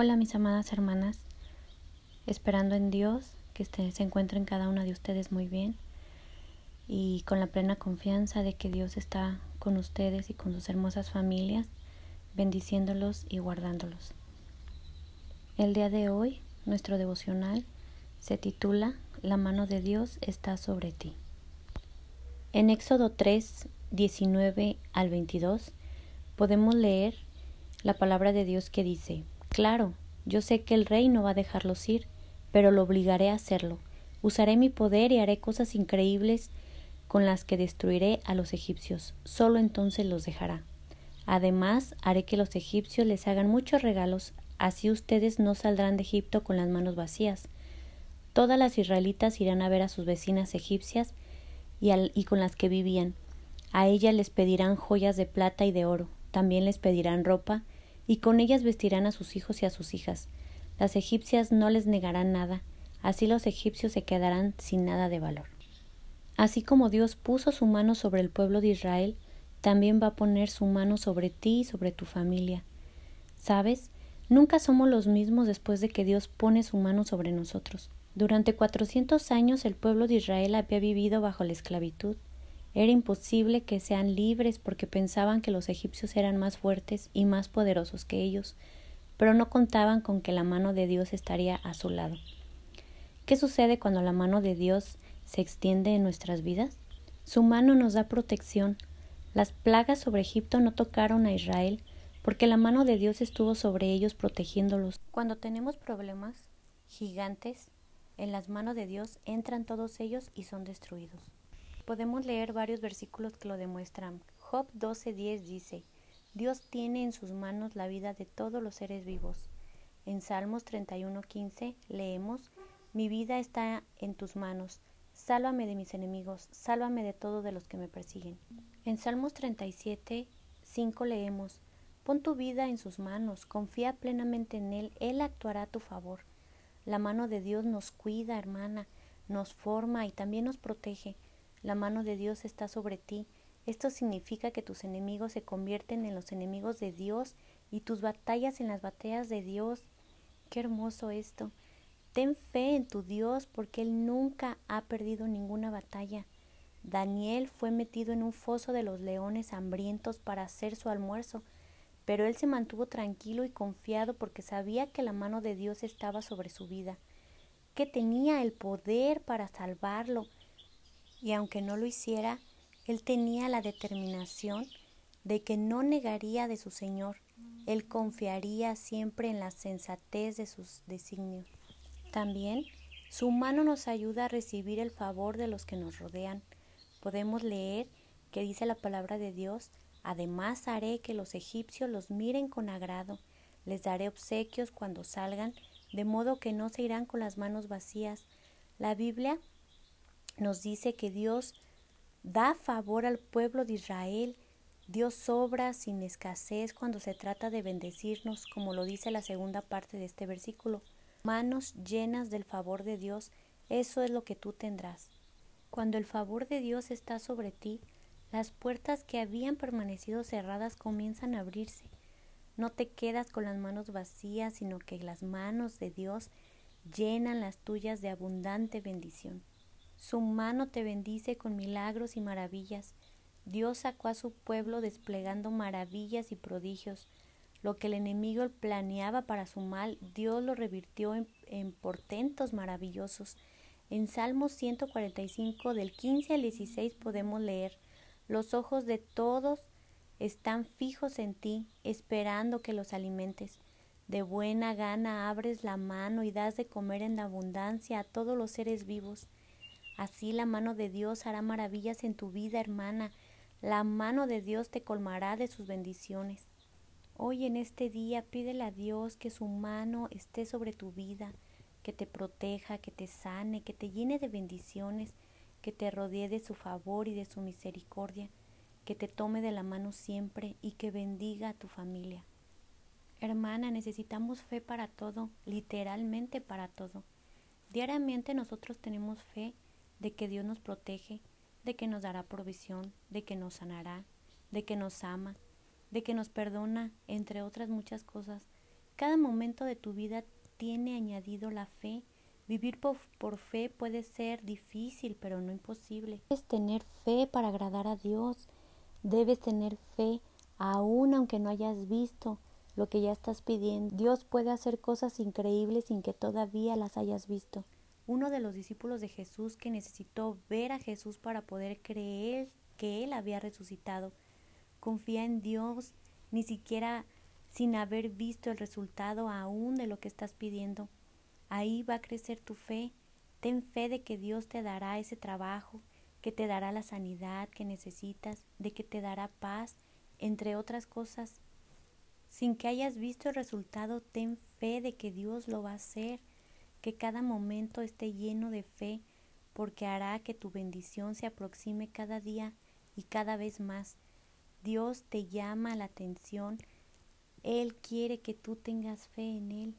Hola mis amadas hermanas, esperando en Dios que este, se encuentren cada una de ustedes muy bien y con la plena confianza de que Dios está con ustedes y con sus hermosas familias, bendiciéndolos y guardándolos. El día de hoy, nuestro devocional se titula La mano de Dios está sobre ti. En Éxodo 3, 19 al 22, podemos leer la palabra de Dios que dice, Claro, yo sé que el rey no va a dejarlos ir, pero lo obligaré a hacerlo. Usaré mi poder y haré cosas increíbles con las que destruiré a los egipcios. Solo entonces los dejará. Además, haré que los egipcios les hagan muchos regalos, así ustedes no saldrán de Egipto con las manos vacías. Todas las israelitas irán a ver a sus vecinas egipcias y, con las que vivían. A ellas les pedirán joyas de plata y de oro, también les pedirán ropa, y con ellas vestirán a sus hijos y a sus hijas. Las egipcias no les negarán nada, así los egipcios se quedarán sin nada de valor. Así como Dios puso su mano sobre el pueblo de Israel, también va a poner su mano sobre ti y sobre tu familia. ¿Sabes? Nunca somos los mismos después de que Dios pone su mano sobre nosotros. Durante cuatrocientos años el pueblo de Israel había vivido bajo la esclavitud. Era imposible que sean libres porque pensaban que los egipcios eran más fuertes y más poderosos que ellos, pero no contaban con que la mano de Dios estaría a su lado. ¿Qué sucede cuando la mano de Dios se extiende en nuestras vidas? Su mano nos da protección. Las plagas sobre Egipto no tocaron a Israel porque la mano de Dios estuvo sobre ellos protegiéndolos. Cuando tenemos problemas gigantes, en las manos de Dios entran todos ellos y son destruidos. Podemos leer varios versículos que lo demuestran. Job 12:10 dice, Dios tiene en sus manos la vida de todos los seres vivos. En Salmos 31:15 leemos, Mi vida está en tus manos, sálvame de mis enemigos, sálvame de todos de los que me persiguen. En Salmos 37:5 leemos, Pon tu vida en sus manos, confía plenamente en Él, Él actuará a tu favor. La mano de Dios nos cuida, hermana, nos forma y también nos protege. La mano de Dios está sobre ti. Esto significa que tus enemigos se convierten en los enemigos de Dios y tus batallas en las batallas de Dios. Qué hermoso esto. Ten fe en tu Dios porque Él nunca ha perdido ninguna batalla. Daniel fue metido en un foso de los leones hambrientos para hacer su almuerzo, pero él se mantuvo tranquilo y confiado porque sabía que la mano de Dios estaba sobre su vida, que tenía el poder para salvarlo y aunque no lo hiciera, él tenía la determinación de que no negaría de su Señor, él confiaría siempre en la sensatez de sus designios. También su mano nos ayuda a recibir el favor de los que nos rodean. Podemos leer que dice la palabra de Dios, además haré que los egipcios los miren con agrado, les daré obsequios cuando salgan, de modo que no se irán con las manos vacías. La Biblia nos dice que Dios da favor al pueblo de Israel, Dios sobra sin escasez cuando se trata de bendecirnos, como lo dice la segunda parte de este versículo. Manos llenas del favor de Dios, eso es lo que tú tendrás. Cuando el favor de Dios está sobre ti, las puertas que habían permanecido cerradas comienzan a abrirse. No te quedas con las manos vacías, sino que las manos de Dios llenan las tuyas de abundante bendición. Su mano te bendice con milagros y maravillas. Dios sacó a su pueblo desplegando maravillas y prodigios. Lo que el enemigo planeaba para su mal, Dios lo revirtió en, portentos maravillosos. En Salmos 145 del 15 al 16 podemos leer, Los ojos de todos están fijos en ti, esperando que los alimentes. De buena gana abres la mano y das de comer en abundancia a todos los seres vivos. Así la mano de Dios hará maravillas en tu vida, hermana. La mano de Dios te colmará de sus bendiciones. Hoy en este día pídele a Dios que su mano esté sobre tu vida, que te proteja, que te sane, que te llene de bendiciones, que te rodee de su favor y de su misericordia, que te tome de la mano siempre y que bendiga a tu familia. Hermana, necesitamos fe para todo, literalmente para todo. Diariamente nosotros tenemos fe de que Dios nos protege, de que nos dará provisión, de que nos sanará, de que nos ama, de que nos perdona, entre otras muchas cosas. Cada momento de tu vida tiene añadido la fe. Vivir por, por, fe puede ser difícil, pero no imposible. Debes tener fe para agradar a Dios. Debes tener fe aún aunque no hayas visto lo que ya estás pidiendo. Dios puede hacer cosas increíbles sin que todavía las hayas visto. Uno de los discípulos de Jesús que necesitó ver a Jesús para poder creer que Él había resucitado. Confía en Dios, ni siquiera sin haber visto el resultado aún de lo que estás pidiendo. Ahí va a crecer tu fe. Ten fe de que Dios te dará ese trabajo, que te dará la sanidad que necesitas, de que te dará paz, entre otras cosas. Sin que hayas visto el resultado, ten fe de que Dios lo va a hacer, que cada momento esté lleno de fe, porque hará que tu bendición se aproxime cada día y cada vez más. Dios te llama la atención, Él quiere que tú tengas fe en Él.